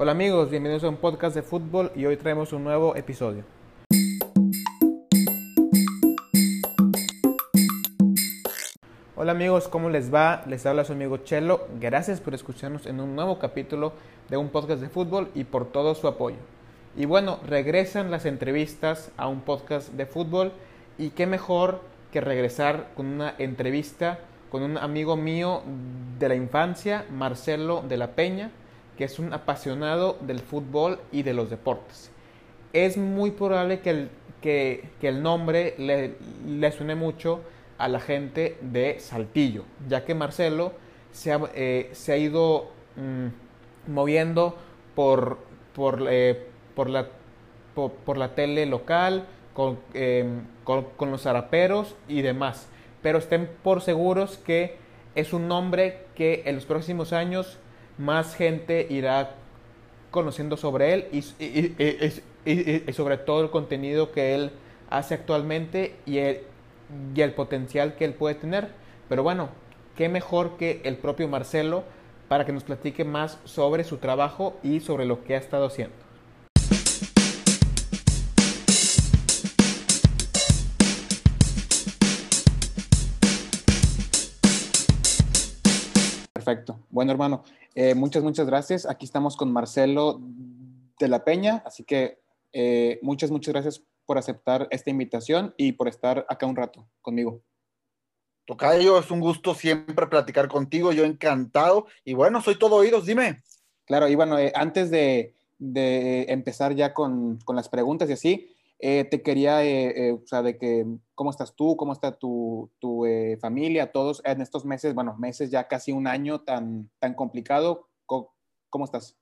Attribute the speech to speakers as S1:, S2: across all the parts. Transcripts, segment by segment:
S1: Hola amigos, bienvenidos a un podcast de fútbol y hoy traemos un nuevo episodio. Hola amigos, ¿cómo les va? Les habla su amigo Chelo. Gracias por escucharnos en un nuevo capítulo de un podcast de fútbol y por todo su apoyo. Y bueno, regresan las entrevistas a un podcast de fútbol y qué mejor que regresar con una entrevista con un amigo mío de la infancia, Marcelo de la Peña, que es un apasionado del fútbol y de los deportes. Es muy probable que el, que, el nombre le, suene mucho a la gente de Saltillo, ya que Marcelo se ha, eh, se ha ido mmm, moviendo por, por, eh, por, la, por, por, la tele local, con, eh, con, los zaraperos y demás. Pero estén por seguros que es un nombre que en los próximos años más gente irá conociendo sobre él y, sobre todo el contenido que él hace actualmente y el, y el potencial que él puede tener. Pero bueno, qué mejor que el propio Marcelo para que nos platique más sobre su trabajo y sobre lo que ha estado haciendo. Perfecto. Bueno, hermano, eh, muchas, muchas gracias. Aquí estamos con Marcelo de la Peña, así que eh, muchas, muchas gracias por aceptar esta invitación y por estar acá un rato conmigo.
S2: Tocayo, es un gusto siempre platicar contigo, yo encantado. Y bueno, soy todo oídos, dime.
S1: Claro, y bueno, eh, antes de, de, empezar ya con, con, las preguntas y así, eh, te quería, eh, o sea, de que, ¿cómo estás tú? ¿Cómo está tu, tu familia? Todos en estos meses, bueno, meses ya casi un año tan, tan complicado. ¿Cómo, cómo estás?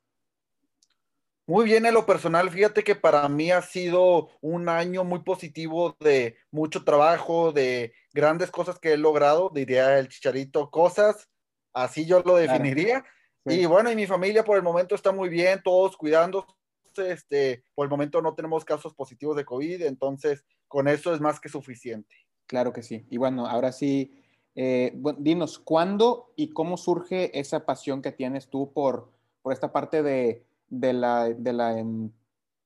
S2: Muy bien, en lo personal, fíjate que para mí ha sido un año muy positivo de mucho trabajo, de grandes cosas que he logrado, diría el chicharito, cosas, así yo lo definiría. Claro. Sí. Y bueno, y mi familia por el momento está muy bien, todos cuidándose, este, por el momento no tenemos casos positivos de COVID, entonces con eso es más que suficiente.
S1: Claro que sí. Y bueno, ahora sí, eh, bueno, dinos, ¿cuándo y cómo surge esa pasión que tienes tú por, por esta parte de de la, de la en,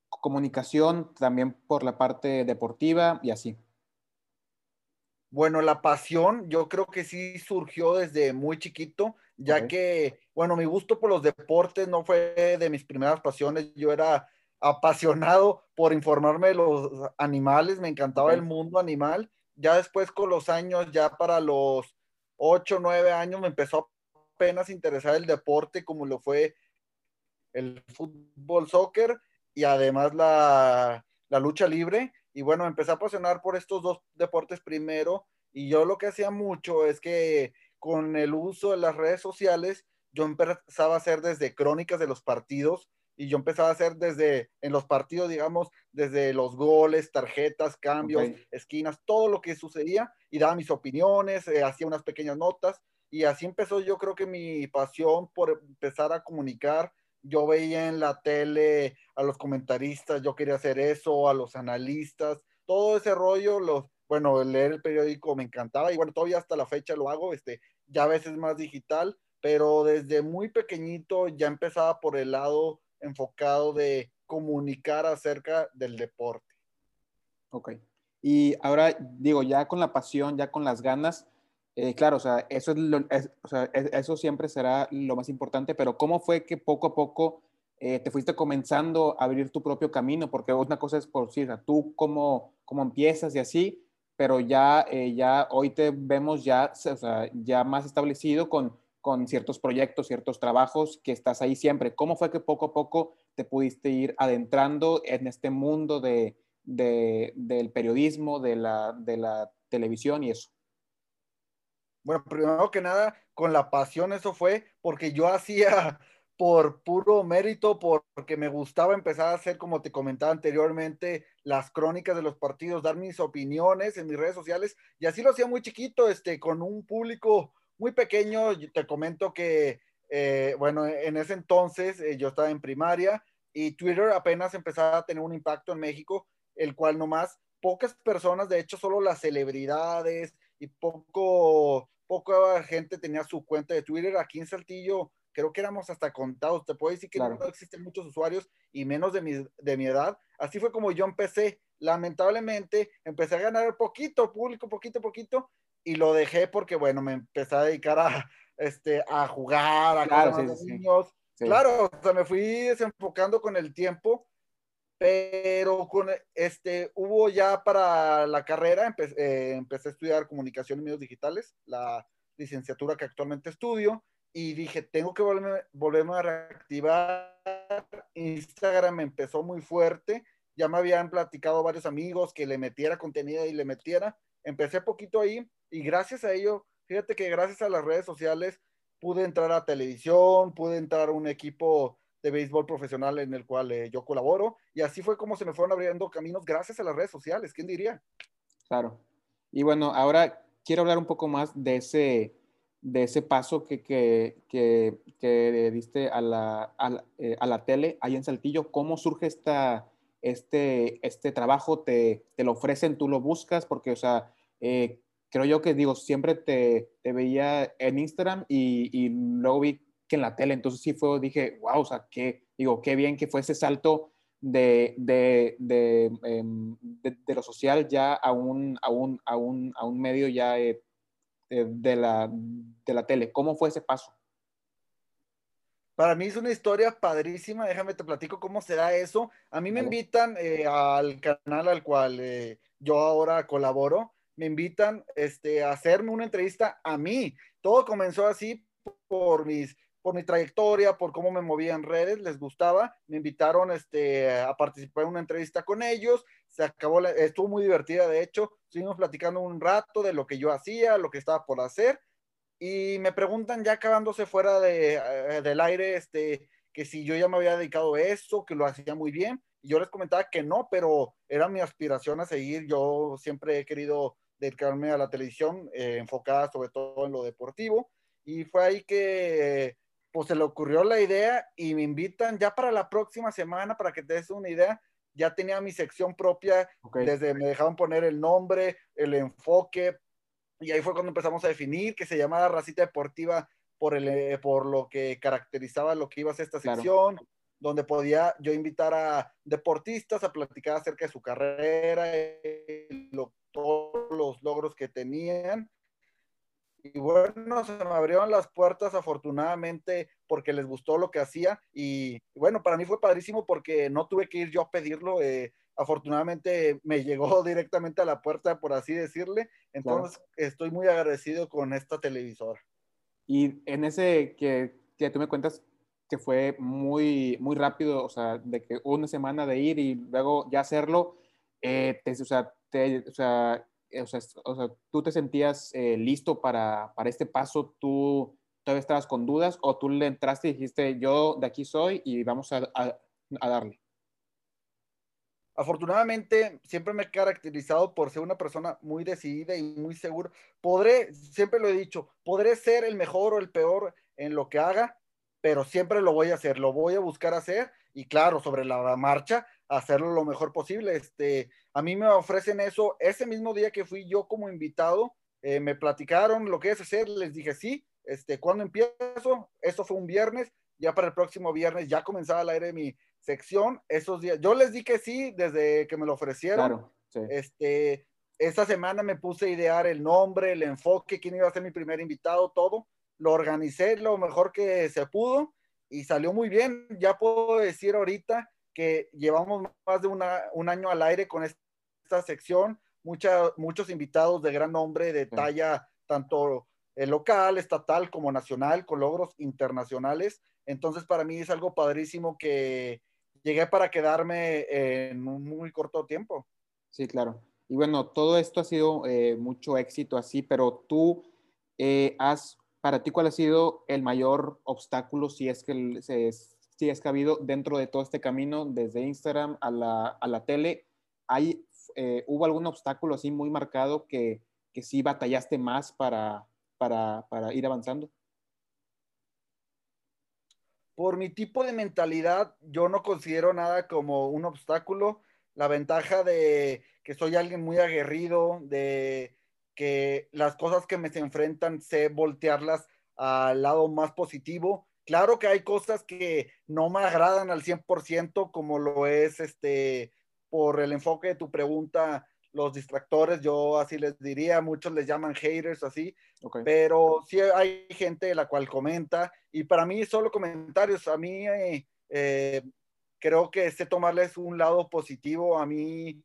S1: comunicación, también por la parte deportiva y así?
S2: Bueno, la pasión yo creo que sí surgió desde muy chiquito, ya okay. que, bueno, mi gusto por los deportes no fue de mis primeras pasiones, yo era apasionado por informarme de los animales, me encantaba okay. el mundo animal, ya después con los años, ya para los 8, 9 años me empezó apenas a interesar el deporte como lo fue el fútbol, soccer y además la, la, lucha libre. Y bueno, me empecé a apasionar por estos dos deportes primero. Y yo lo que hacía mucho es que con el uso de las redes sociales, yo empezaba a hacer desde crónicas de los partidos y yo empezaba a hacer desde en los partidos, digamos, desde los goles, tarjetas, cambios, okay. esquinas, todo lo que sucedía y daba mis opiniones, eh, hacía unas pequeñas notas y así empezó yo creo que mi pasión por empezar a comunicar yo veía en la tele a los comentaristas, yo quería hacer eso, a los analistas, todo ese rollo, los, bueno, leer el periódico me encantaba y bueno, todavía hasta la fecha lo hago, este, ya a veces más digital, pero desde muy pequeñito ya empezaba por el lado enfocado de comunicar acerca del deporte.
S1: Ok. Y ahora digo, ya con la pasión, ya con las ganas, eh, claro, o sea, eso, es lo, es, o sea, es, eso siempre será lo más importante, pero ¿cómo fue que poco a poco eh, te fuiste comenzando a abrir tu propio camino? Porque una cosa es por sí, o sea, tú cómo, cómo empiezas y así, pero ya, eh, ya hoy te vemos ya, ya más establecido con, con ciertos proyectos, ciertos trabajos que estás ahí siempre. ¿Cómo fue que poco a poco te pudiste ir adentrando en este mundo de, de, del periodismo, de la, de la televisión y eso?
S2: Bueno, primero que nada, con la pasión eso fue porque yo hacía por puro mérito, porque me gustaba empezar a hacer, como te comentaba anteriormente, las crónicas de los partidos, dar mis opiniones en mis redes sociales, y así lo hacía muy chiquito, este, con un público muy pequeño. Te comento que, eh, bueno, en ese entonces eh, yo estaba en primaria y Twitter apenas empezaba a tener un impacto en México, el cual nomás pocas personas, de hecho, solo las celebridades y poco, poca gente tenía su cuenta de Twitter. Aquí en Saltillo creo que éramos hasta contados, te puedo decir que no existen muchos usuarios y menos de mi, de mi edad. Así fue como yo empecé. Lamentablemente, empecé a ganar poquito público, poquito, poquito, y lo dejé porque, bueno, me empecé a dedicar a, este, a jugar, a claro, cosas niños. Claro, o sea, me fui desenfocando con el tiempo, pero con este, hubo ya para la carrera, eh, empecé a estudiar comunicación y medios digitales, la licenciatura que actualmente estudio, y dije, tengo que volverme, volverme a reactivar. Instagram empezó muy fuerte, ya me habían platicado varios amigos que le metiera contenido y le metiera. Empecé poquito ahí y gracias a ello, fíjate que gracias a las redes sociales pude entrar a televisión, pude entrar a un equipo de béisbol profesional en el cual eh, yo colaboro y así fue como se me fueron abriendo caminos gracias a las redes sociales, ¿quién diría?
S1: Claro. Y bueno, ahora quiero hablar un poco más de ese, de ese paso que, que, que, diste a la, eh, a, la, tele ahí en Saltillo. ¿Cómo surge esta, este, este trabajo? ¿Te, ¿Te, lo ofrecen, tú lo buscas? Porque, o sea, eh, creo yo que digo, siempre te, te veía en Instagram y, y, luego vi que en la tele, entonces sí fue, dije, wow, o sea, qué, digo, qué bien que fue ese salto de, de, de, em, de lo social ya a un, a un, a un, a un medio ya eh, de, la, de la tele. ¿Cómo fue ese paso?
S2: Para mí es una historia padrísima, déjame te platico cómo será eso. A mí me invitan eh, al canal al cual eh, yo ahora colaboro, me invitan este, a hacerme una entrevista a mí. Todo comenzó así por mis por mi trayectoria, por cómo me movía en redes, les gustaba, me invitaron este, a participar en una entrevista con ellos, se acabó, estuvo muy divertida, de hecho, estuvimos platicando un rato de lo que yo hacía, lo que estaba por hacer, y me preguntan ya acabándose fuera de, eh, del aire, este, que si yo ya me había dedicado a eso, que lo hacía muy bien, y yo les comentaba que no, pero era mi aspiración a seguir, yo siempre he querido dedicarme a la televisión, eh, enfocada sobre todo en lo deportivo, y fue ahí que pues se le ocurrió la idea y me invitan ya para la próxima semana, para que te des una idea, ya tenía mi sección propia, desde me dejaban poner el nombre, el enfoque, y ahí fue cuando empezamos a definir que se llamaba Racita Deportiva por, el, eh, por lo que caracterizaba lo que iba a ser esta sección, donde podía yo invitar a deportistas a platicar acerca de su carrera, todos los logros que tenían y bueno, se me abrieron las puertas afortunadamente porque les gustó lo que hacía y bueno, para mí fue padrísimo porque no tuve que ir yo a pedirlo, eh, afortunadamente me llegó directamente a la puerta, por así decirle, entonces estoy muy agradecido con esta televisora.
S1: Y en ese que, que tú me cuentas que fue muy, muy rápido, o sea, de que una semana de ir y luego ya hacerlo, eh, te, o sea, te, o sea, o sea, o sea, tú te sentías eh, listo para, para, este paso, tú todavía estabas con dudas o tú le entraste y dijiste, yo de aquí soy y vamos a, a, darle.
S2: Afortunadamente, siempre me he caracterizado por ser una persona muy decidida y muy segura. Podré, siempre lo he dicho, podré ser el mejor o el peor en lo que haga, pero siempre lo voy a hacer, lo voy a buscar hacer y claro, sobre la marcha, hacerlo lo mejor posible. Este, a mí me ofrecen eso ese mismo día que fui yo como invitado, eh, me platicaron lo que es hacer, les dije sí, este, ¿cuándo empiezo? Eso fue un viernes, ya para el próximo viernes ya comenzaba al aire mi sección, esos días, yo les di que sí desde que me lo ofrecieron. Este, esa semana me puse a idear el nombre, el enfoque, quién iba a ser mi primer invitado, todo. Lo organicé lo mejor que se pudo y salió muy bien. Ya puedo decir ahorita que llevamos más de un año al aire con esta sección, muchos invitados de gran nombre, de talla tanto eh, local, estatal como nacional, con logros internacionales. Entonces, para mí es algo padrísimo que llegué para quedarme en un muy corto tiempo.
S1: Sí, claro. Y bueno, todo esto ha sido eh, mucho éxito así, pero tú eh, has, para ti, ¿cuál ha sido el mayor obstáculo si es que si es que ha habido dentro de todo este camino, desde Instagram a la, a la tele, hay, eh, ¿hubo algún obstáculo así muy marcado que, que sí batallaste más para, para, para ir avanzando?
S2: Por mi tipo de mentalidad, yo no considero nada como un obstáculo. La ventaja de que soy alguien muy aguerrido, de que las cosas que me se enfrentan sé voltearlas al lado más positivo. Claro que hay cosas que no me agradan al 100%, como lo es este, por el enfoque de tu pregunta, los distractores, yo así les diría, muchos les llaman haters así, pero sí hay gente la cual comenta y para mí solo comentarios, a mí eh, eh, creo que sé tomarles un lado positivo, a mí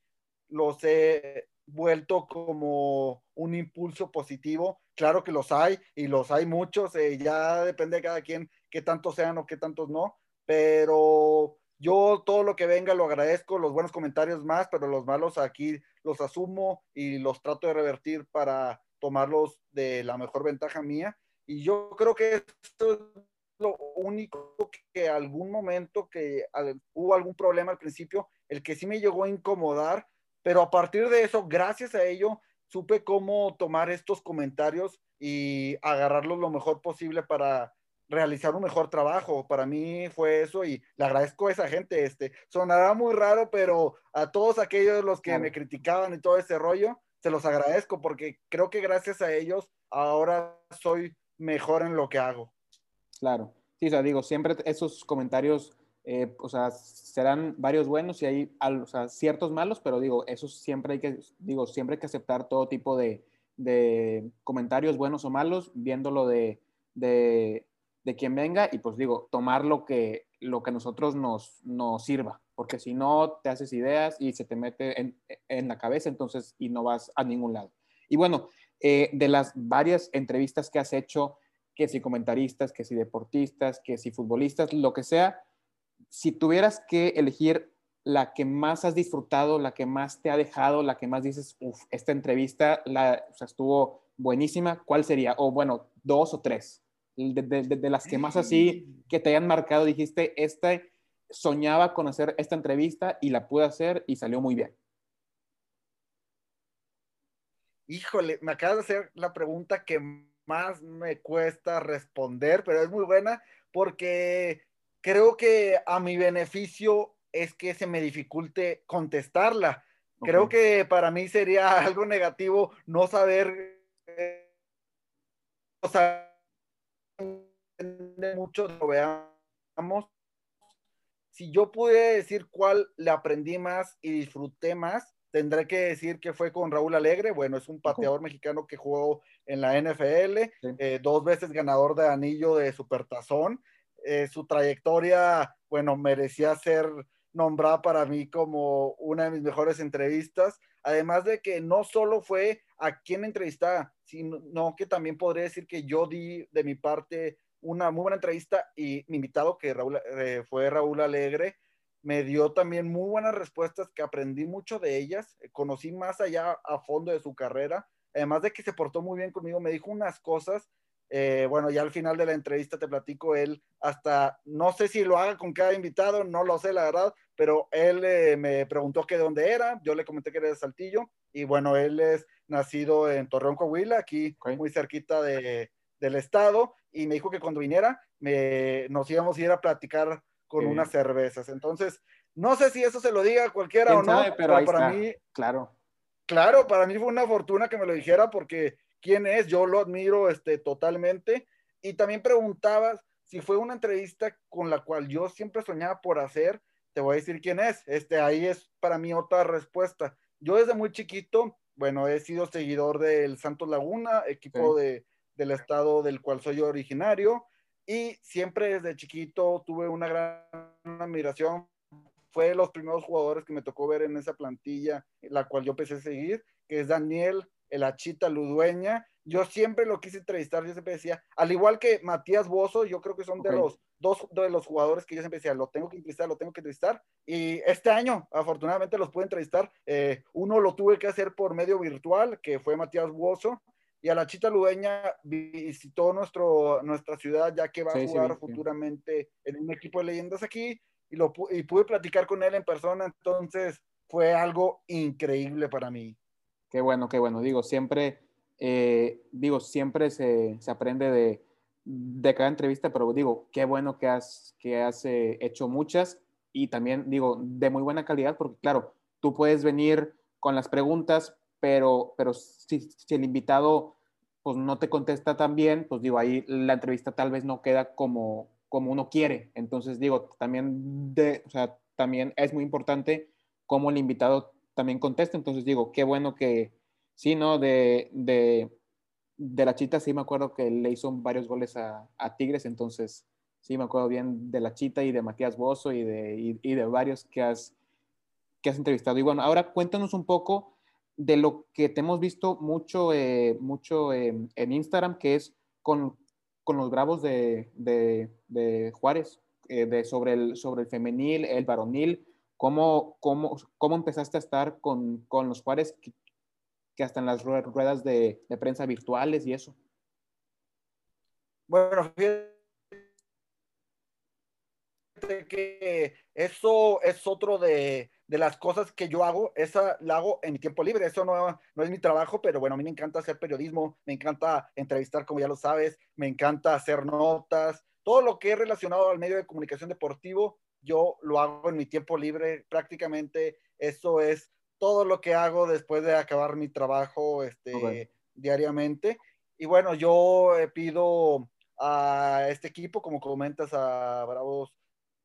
S2: los he vuelto como un impulso positivo, claro que los hay y los hay muchos, eh, ya depende de cada quien qué tantos sean o qué tantos no, pero yo todo lo que venga lo agradezco, los buenos comentarios más, pero los malos aquí los asumo y los trato de revertir para tomarlos de la mejor ventaja mía. Y yo creo que esto es lo único que algún momento que hubo algún problema al principio, el que sí me llegó a incomodar, pero a partir de eso, gracias a ello, supe cómo tomar estos comentarios y agarrarlos lo mejor posible para realizar un mejor trabajo. Para mí fue eso y le agradezco a esa gente. Este, sonará muy raro, pero a todos aquellos los que me criticaban y todo ese rollo, se los agradezco porque creo que gracias a ellos ahora soy mejor en lo que hago.
S1: Claro. Sí, o sea, digo, siempre esos comentarios, eh, o sea, serán varios buenos y hay o sea, ciertos malos, pero digo, eso siempre hay que, digo, siempre hay que aceptar todo tipo de, de comentarios buenos o malos, viéndolo de, de de quien venga y pues digo, tomar lo que, lo que a nosotros nos, nos sirva, porque si no te haces ideas y se te mete en, en la cabeza, entonces y no vas a ningún lado. Y bueno, eh, de las varias entrevistas que has hecho, que si comentaristas, que si deportistas, que si futbolistas, lo que sea, si tuvieras que elegir la que más has disfrutado, la que más te ha dejado, la que más dices, uff, esta entrevista la, o sea, estuvo buenísima, ¿cuál sería? O bueno, dos o tres de, las que más así que te hayan marcado, dijiste, este soñaba con hacer esta entrevista y la pude hacer y salió muy bien?
S2: Híjole, me acabas de hacer la pregunta que más me cuesta responder, pero es muy buena porque creo que a mi beneficio es que se me dificulte contestarla. Creo que para mí sería algo negativo no saber, eh, o sea, mucho lo veamos. Si yo pude decir cuál le aprendí más y disfruté más, tendré que decir que fue con Raúl Alegre. Bueno, es un pateador mexicano que jugó en la NFL, eh, dos veces ganador de anillo de Supertazón. Eh, su trayectoria, bueno, merecía ser nombrada para mí como una de mis mejores entrevistas. Además de que no solo fue a quien entrevistaba, sino que también podría decir que yo di de mi parte una muy buena entrevista y mi invitado, que eh, fue Raúl Alegre, me dio también muy buenas respuestas que aprendí mucho de ellas, eh, conocí más allá a fondo de su carrera, además de que se portó muy bien conmigo, me dijo unas cosas, eh, bueno, ya al final de la entrevista te platico él, hasta no sé si lo haga con cada invitado, no lo sé la verdad, pero él me preguntó que de dónde era, yo le comenté que era de Saltillo, y bueno, él es nacido en Torreón, Coahuila, aquí muy cerquita de, del estado, y me dijo que cuando viniera me, nos íbamos a ir a platicar con unas cervezas. Entonces, no sé si eso se lo diga cualquiera o no,
S1: pero, para mí, claro.
S2: Claro, para mí fue una fortuna que me lo dijera porque quién es, yo lo admiro este, totalmente. Y también preguntabas si fue una entrevista con la cual yo siempre soñaba por hacer, te voy a decir quién es. Este, ahí es para mí otra respuesta. Yo desde muy chiquito, bueno, he sido seguidor del Santos Laguna, equipo de, del estado del cual soy originario, y siempre desde chiquito tuve una gran admiración. Fue de los primeros jugadores que me tocó ver en esa plantilla, la cual yo empecé a seguir, que es Daniel el Achita Ludueña. Yo siempre lo quise entrevistar, yo siempre decía, al igual que Matías Bozo, yo creo que son de los dos de los jugadores que yo siempre decía, lo tengo que entrevistar, lo tengo que entrevistar. Y este año, afortunadamente, los pude entrevistar. Eh, uno lo tuve que hacer por medio virtual, que fue Matías Bozo, y a la Chita Ludeña visitó nuestro, nuestra ciudad, ya que va a jugar futuramente en un equipo de leyendas aquí, y, lo, y pude platicar con él en persona, entonces fue algo increíble para mí.
S1: Qué bueno, qué bueno. Digo, siempre, eh, digo, siempre se, se aprende de, de cada entrevista, pero digo, qué bueno que has, que has eh, hecho muchas y también digo, de muy buena calidad, porque claro, tú puedes venir con las preguntas, pero, pero si, si el invitado pues no te contesta tan bien, pues digo, ahí la entrevista tal vez no queda como, como uno quiere. Entonces, digo, también, de, o sea, también es muy importante cómo el invitado también contesta. Entonces, digo, qué bueno que sí, ¿no? De, de, de la Chita, sí me acuerdo que le hizo varios goles a, a, Tigres, entonces sí me acuerdo bien de la Chita y de Matías Bozo y de, y, de varios que has, que has entrevistado. Y bueno, ahora cuéntanos un poco de lo que te hemos visto mucho, eh, mucho eh, en Instagram, que es con, con los bravos de, de, de Juárez, eh, de, sobre, el, sobre el femenil, el varonil, cómo, cómo, cómo empezaste a estar con, con los Juárez, que, que, hasta en las ruedas de, de prensa virtuales y eso.
S2: Bueno, que eso es otro de, de, las cosas que yo hago, esa la hago en mi tiempo libre, eso no, no, es mi trabajo, pero bueno, a mí me encanta hacer periodismo, me encanta entrevistar, como ya lo sabes, me encanta hacer notas, todo lo que es relacionado al medio de comunicación deportivo, yo lo hago en mi tiempo libre, prácticamente eso es todo lo que hago después de acabar mi trabajo este, okay. diariamente. Y bueno, yo pido a este equipo, como comentas, a Bravos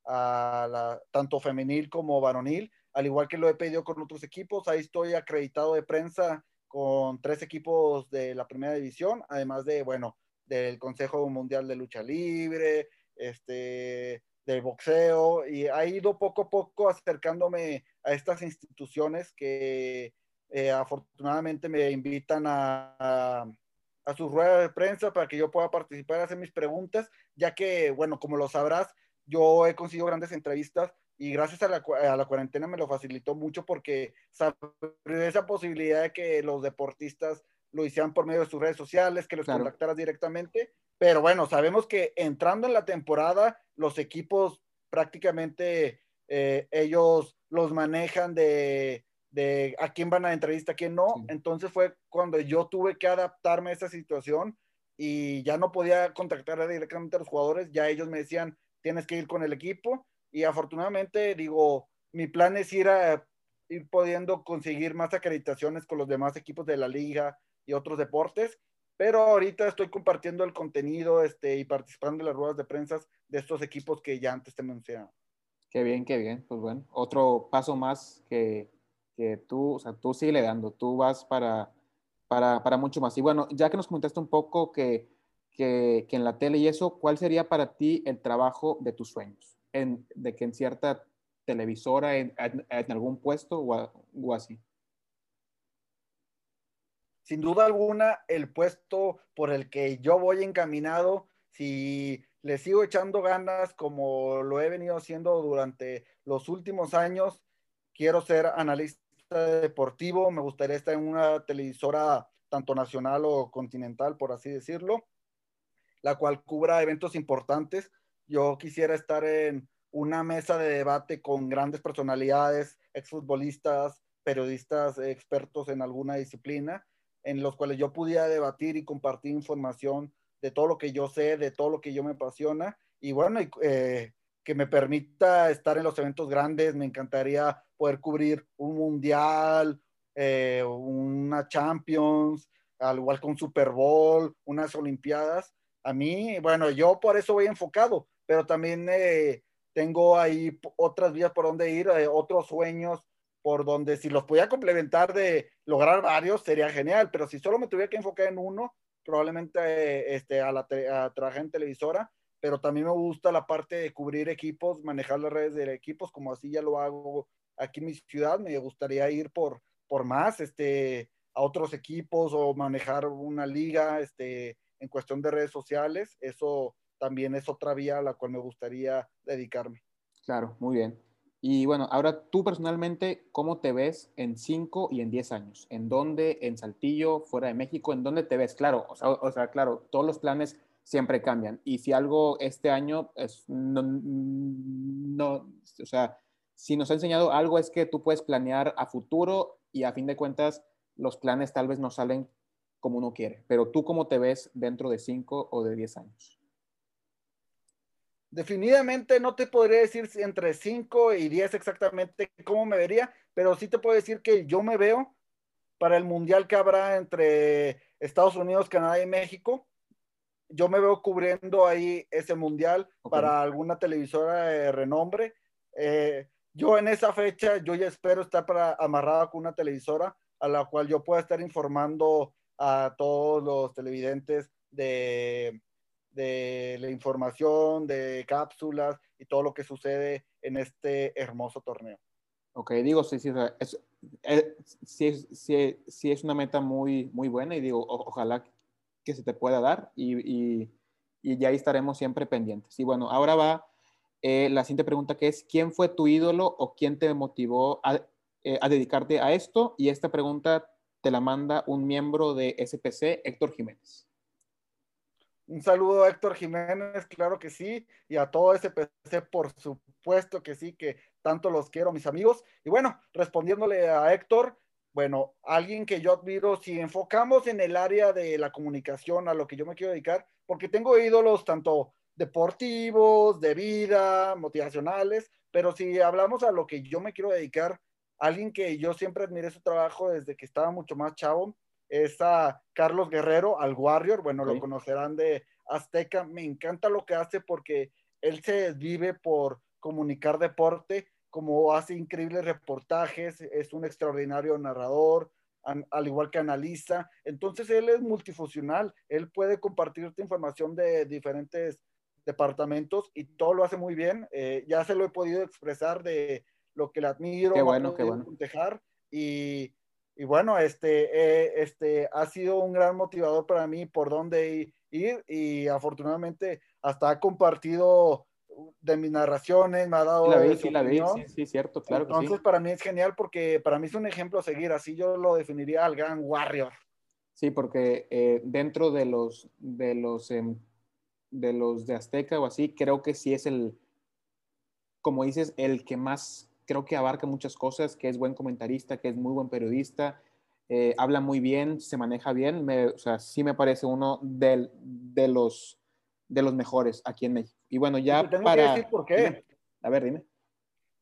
S2: a la, tanto femenil como varonil, al igual que lo he pedido con otros equipos. Ahí estoy acreditado de prensa con tres equipos de la primera división, además de, bueno, del Consejo Mundial de Lucha Libre, este, del boxeo, y ha ido poco a poco acercándome a estas instituciones que eh, afortunadamente me invitan a, a, a sus ruedas de prensa para que yo pueda participar, hacer mis preguntas, ya que, bueno, como lo sabrás, yo he conseguido grandes entrevistas y gracias a la, a la, cuarentena me lo facilitó mucho porque abrió esa posibilidad de que los deportistas lo hicieran por medio de sus redes sociales, que los claro. contactaras directamente. Pero bueno, sabemos que entrando en la temporada, los equipos prácticamente eh, ellos los manejan de, de, a quién van a entrevista, a quién no. Sí. Entonces fue cuando yo tuve que adaptarme a esa situación y ya no podía contactar directamente a los jugadores, ya ellos me decían, tienes que ir con el equipo y afortunadamente digo, mi plan es ir a ir pudiendo conseguir más acreditaciones con los demás equipos de la liga y otros deportes, pero ahorita estoy compartiendo el contenido este, y participando en las ruedas de prensa de estos equipos que ya antes te mencioné.
S1: Qué bien, qué bien, pues bueno, otro paso más que, que tú, o sea, tú sigue dando, tú vas para, para, para mucho más. Y bueno, ya que nos comentaste un poco que que, que, en la tele y eso, ¿cuál sería para ti el trabajo de tus sueños? En, de que en cierta televisora, en, en, en algún puesto o, a, o, así.
S2: Sin duda alguna, el puesto por el que yo voy encaminado, si le sigo echando ganas como lo he venido haciendo durante los últimos años, quiero ser analista deportivo, me gustaría estar en una televisora tanto nacional o continental, por así decirlo la cual cubra eventos importantes. Yo quisiera estar en una mesa de debate con grandes personalidades, exfutbolistas, periodistas, expertos en alguna disciplina, en los cuales yo pudiera debatir y compartir información de todo lo que yo sé, de todo lo que yo me apasiona, y bueno, eh, que me permita estar en los eventos grandes, me encantaría poder cubrir un mundial, eh, una Champions, al igual con Super Bowl, unas Olimpiadas, a mí, bueno, yo por eso voy enfocado, pero también eh, tengo ahí otras vías por donde ir, eh, otros sueños por donde si los podía complementar de lograr varios sería genial, pero si solo me tuviera que enfocar en uno, probablemente este, a, la a trabajar en televisora, pero también me gusta la parte de cubrir equipos, manejar las redes de equipos, como así ya lo hago aquí en mi ciudad, me gustaría ir por, por más, este, a otros equipos o manejar una liga, este, en cuestión de redes sociales, eso también es otra vía a la cual me gustaría dedicarme.
S1: Claro, muy bien. Y bueno, ahora tú personalmente, ¿cómo te ves en 5 y en 10 años? ¿En dónde? ¿En Saltillo? ¿Fuera de México? ¿En dónde te ves? Claro, o sea, o claro, todos los planes siempre cambian. Y si algo este año es, no, no, o sea, si nos ha enseñado algo es que tú puedes planear a futuro y a fin de cuentas los planes tal vez no salen como uno quiere. Pero tú, ¿cómo te ves dentro de 5 o de 10 años?
S2: Definitivamente no te podría decir entre 5 y 10 exactamente cómo me vería, pero sí te puedo decir que yo me veo para el mundial que habrá entre Estados Unidos, Canadá y México. yo me veo cubriendo ahí ese mundial para alguna televisora de renombre. Eh, yo en esa fecha, yo ya espero estar para, amarrado con una televisora a la cual yo pueda estar informando a todos los televidentes de, de la información, de cápsulas y todo lo que sucede en este hermoso torneo.
S1: Ok, digo, sí, sí, es, es, sí, sí, es una meta muy, muy buena y digo, ojalá que se te pueda dar y, y, y, ya ahí estaremos siempre pendientes. Y bueno, ahora va eh, la siguiente pregunta que es, ¿quién fue tu ídolo o quién te motivó a, eh, a dedicarte a esto? Y esta pregunta te la manda un miembro de SPC, Héctor Jiménez.
S2: Un saludo a Héctor Jiménez, claro que sí, y a todo SPC, por supuesto que sí, que tanto los quiero, mis amigos. Y bueno, respondiéndole a Héctor, bueno, alguien que yo admiro, si enfocamos en el área de la comunicación, a lo que yo me quiero dedicar, porque tengo ídolos tanto deportivos, de vida, motivacionales, pero si hablamos a lo que yo me quiero dedicar, alguien que yo siempre admiré su trabajo desde que estaba mucho más chavo, es a Carlos Guerrero, al Warrior, bueno, lo conocerán de Azteca, me encanta lo que hace porque él se vive por comunicar deporte, como hace increíbles reportajes, es un extraordinario narrador, al igual que analiza. Entonces él es multifuncional, él puede compartirte información de diferentes departamentos y todo lo hace muy bien. Eh, ya se lo he podido expresar de lo que le admiro,
S1: qué bueno, qué bueno.
S2: y, y, bueno, este, eh, este ha sido un gran motivador para mí por dónde ir y afortunadamente hasta ha compartido de mis narraciones, me ha dado.
S1: La vi, sí, la vi, sí, cierto, claro.
S2: Entonces, para mí es genial porque para mí es un ejemplo a seguir, así yo lo definiría al gran Warrior.
S1: Sí, porque eh, dentro de los, de los, em, de los de Azteca o así, creo que sí es el, como dices, el que más creo que abarca muchas cosas, que es buen comentarista, que es muy buen periodista, eh, habla muy bien, se maneja bien, me, o sea, sí me parece uno de, de, los, de los mejores aquí en México. Y bueno, ya para...
S2: decir por qué.
S1: A ver, dime.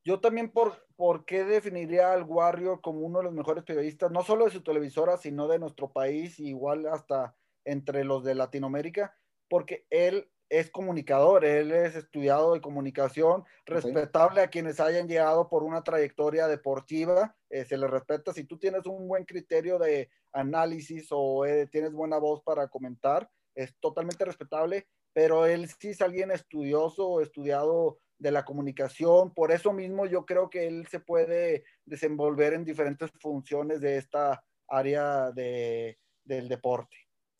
S2: Yo también por, por qué definiría al Warrior como uno de los mejores periodistas, no solo de su televisora, sino de nuestro país, igual hasta entre los de Latinoamérica, porque él es comunicador, él es estudiado de comunicación, respetable a quienes hayan llegado por una trayectoria deportiva, eh, se le respeta. Si tú tienes un buen criterio de análisis o eh, tienes buena voz para comentar, es totalmente respetable pero él sí es alguien estudioso, estudiado de la comunicación, por eso mismo yo creo que él se puede desenvolver en diferentes funciones de esta área de, del deporte.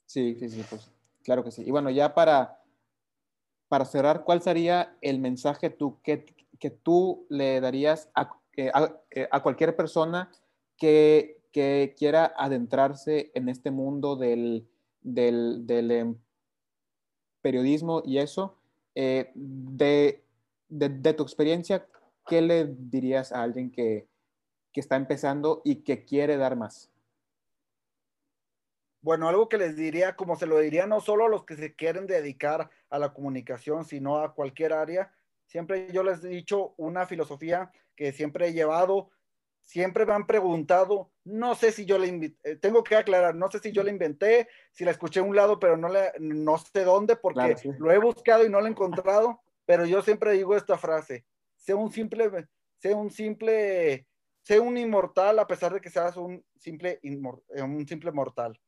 S1: Sí, sí, sí, pues claro que sí. Y bueno, ya para, para cerrar, ¿cuál sería el mensaje que, que tú le darías a, a, a cualquier persona que, que, quiera adentrarse en este mundo del, del, del em, periodismo y eso, eh, de, de, tu experiencia, ¿qué le dirías a alguien que, que está empezando y que quiere dar más?
S2: Bueno, algo que les diría, como se lo diría no solo a los que se quieren dedicar a la comunicación, sino a cualquier área, siempre yo les he dicho una filosofía que siempre he llevado siempre me han preguntado, no sé si yo le eh, tengo que aclarar, no sé si yo la inventé, si la escuché a un lado, pero no, le, no sé dónde, porque lo he buscado y no la he encontrado, pero yo siempre digo esta frase, sé un simple, sé un simple, sé un inmortal a pesar de que seas un simple, eh, un simple mortal.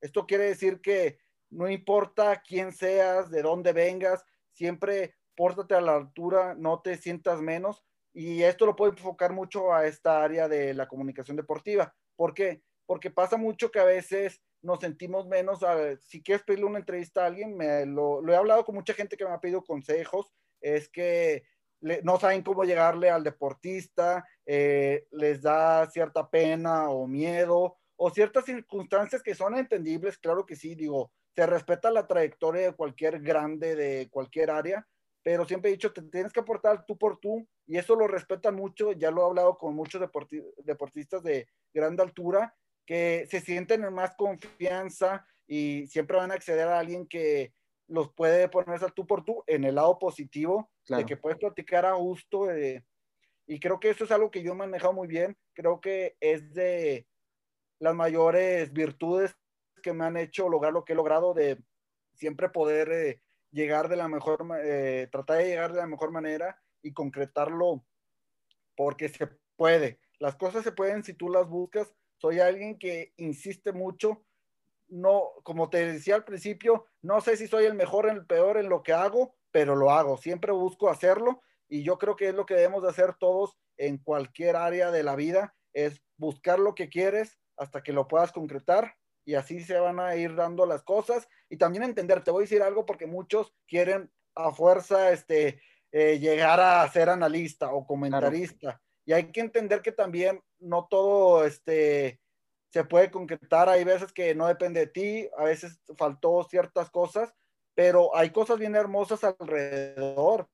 S2: Esto quiere decir que no importa quién seas, de dónde vengas, siempre pórtate a la altura, no te sientas menos, y esto lo puedo enfocar mucho a esta área de la comunicación deportiva. ¿Por qué? Porque pasa mucho que a veces nos sentimos menos. si quieres pedirle una entrevista a alguien, me, lo, he hablado con mucha gente que me ha pedido consejos, es que no saben cómo llegarle al deportista, eh, les da cierta pena o miedo o ciertas circunstancias que son entendibles, claro que sí, digo, se respeta la trayectoria de cualquier grande de cualquier área, pero siempre he dicho, te tienes que aportar tú por tú, y eso lo respetan mucho, ya lo he hablado con muchos deportistas de gran altura, que se sienten en más confianza y siempre van a acceder a alguien que los puede ponerse al tú por tú en el lado positivo, de que puedes platicar a gusto, eh, y creo que eso es algo que yo he manejado muy bien, creo que es de las mayores virtudes que me han hecho lograr lo que he logrado de siempre poder eh, llegar de la mejor, eh, tratar de llegar de la mejor manera y concretarlo porque se puede. Las cosas se pueden si tú las buscas. Soy alguien que insiste mucho. No, como te decía al principio, no sé si soy el mejor, el peor en lo que hago, pero lo hago. Siempre busco hacerlo y yo creo que es lo que debemos de hacer todos en cualquier área de la vida, es buscar lo que quieres hasta que lo puedas concretar y así se van a ir dando las cosas. Y también entender, te voy a decir algo porque muchos quieren a fuerza este, eh, llegar a ser analista o comentarista. Y hay que entender que también no todo este, se puede concretar, hay veces que no depende de ti, a veces faltó ciertas cosas, pero hay cosas bien hermosas alrededor.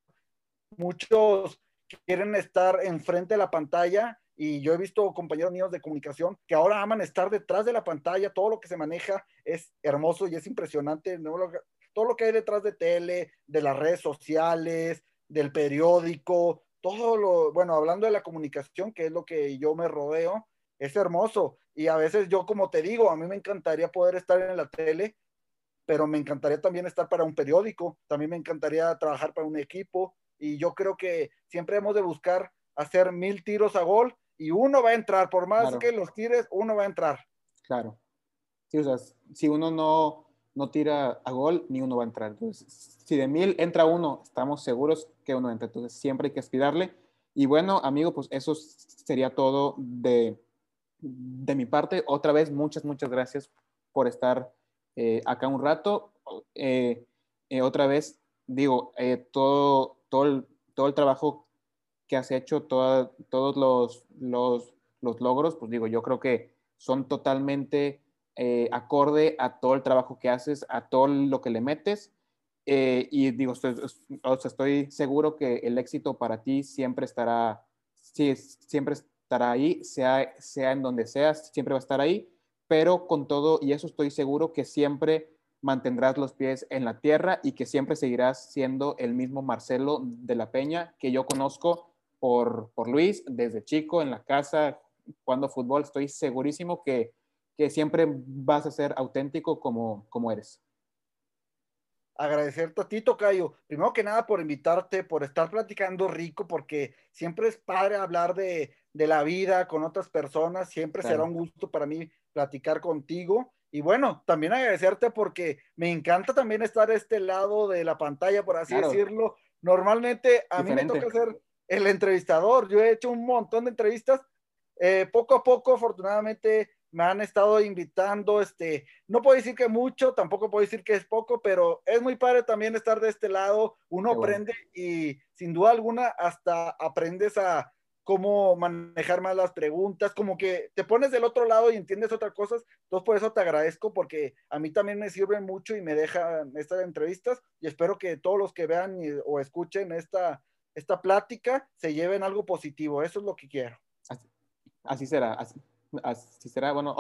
S2: Muchos quieren estar enfrente de la pantalla y yo he visto compañeros míos de comunicación que ahora aman estar detrás de la pantalla, todo lo que se maneja es hermoso y es impresionante, todo lo que hay detrás de tele, de las redes sociales, del periódico, todo lo, bueno, hablando de la comunicación, que es lo que yo me rodeo, es hermoso. Y a veces yo, como te digo, a mí me encantaría poder estar en la tele, pero me encantaría también estar para un periódico, también me encantaría trabajar para un equipo. Y yo creo que siempre hemos de buscar hacer mil tiros a gol y uno va a entrar, por más que los tires, uno va a entrar.
S1: Claro. Sí, o sea, si uno no, no tira a gol, ni uno va a entrar. Entonces, si de mil entra uno, estamos seguros que uno entra. Entonces, siempre hay que aspirarle. Y bueno, amigo, pues eso sería todo de, de mi parte. Otra vez, muchas, muchas gracias por estar eh, acá un rato. Eh, eh, otra vez, digo, todo, todo, el, todo el trabajo que has hecho, todos los, los, los, logros, pues digo, yo creo que son totalmente eh, acorde a todo el trabajo que haces, a todo lo que le metes. Eh, y digo, estoy, estoy seguro que el éxito para ti siempre estará, sí, siempre estará ahí, sea, sea en donde seas, siempre va a estar ahí, pero con todo, y eso estoy seguro que siempre mantendrás los pies en la tierra y que siempre seguirás siendo el mismo Marcelo de la Peña que yo conozco por, Luis desde chico en la casa, jugando fútbol. Estoy segurísimo que, siempre vas a ser auténtico como, como eres.
S2: Agradecerte a ti, Tocayo. Primero que nada por invitarte, por estar platicando rico, porque siempre es padre hablar de, la vida con otras personas. Siempre será un gusto para mí platicar contigo. Y bueno, también agradecerte porque me encanta también estar a este lado de la pantalla, por así decirlo. Normalmente a mí me toca hacer el entrevistador. Yo he hecho un montón de entrevistas. Eh, poco a poco, afortunadamente, me han estado invitando. Este, no puedo decir que mucho, tampoco puedo decir que es poco, pero es muy padre también estar de este lado. Uno aprende y sin duda alguna hasta aprendes a cómo manejar más las preguntas, como que te pones del otro lado y entiendes otras cosas. Entonces, por eso te agradezco porque a mí también me sirven mucho y me dejan estas entrevistas y espero que todos los que vean o escuchen esta esta plática se lleve en algo positivo. Eso es lo que quiero.
S1: Así, será. Así, será. Bueno,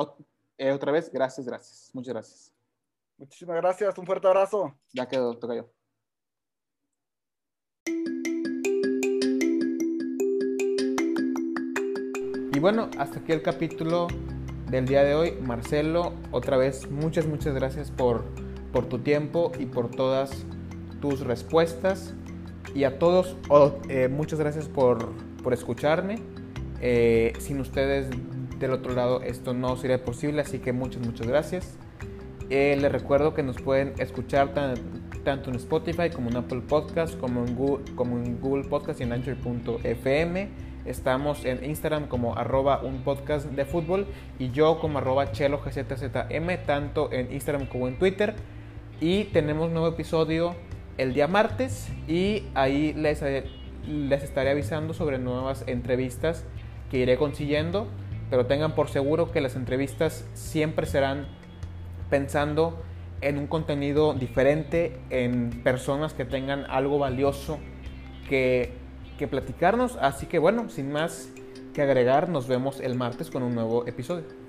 S1: eh, otra vez, gracias, gracias. Muchas gracias.
S2: Muchísimas gracias. Un fuerte abrazo.
S1: Ya quedó, toca yo. Y bueno, hasta aquí el capítulo del día de hoy. Marcelo, otra vez, muchas, muchas gracias por, por tu tiempo y por todas tus respuestas. Y a todos, eh, muchas gracias por, escucharme. Eh, sin ustedes del otro lado esto no sería posible, así que muchas, muchas gracias. Eh, les recuerdo que nos pueden escuchar tanto en Spotify como en Apple Podcast, como en Google, como en Google Podcast y en Anchor.fm. Estamos en Instagram como arroba un podcast de fútbol y yo como arroba chelo gzzm, tanto en Instagram como en Twitter. Y tenemos nuevo episodio el día martes y ahí les, les estaré avisando sobre nuevas entrevistas que iré consiguiendo, pero tengan por seguro que las entrevistas siempre serán pensando en un contenido diferente, en personas que tengan algo valioso que, que platicarnos. Así que bueno, sin más que agregar, nos vemos el martes con un nuevo episodio.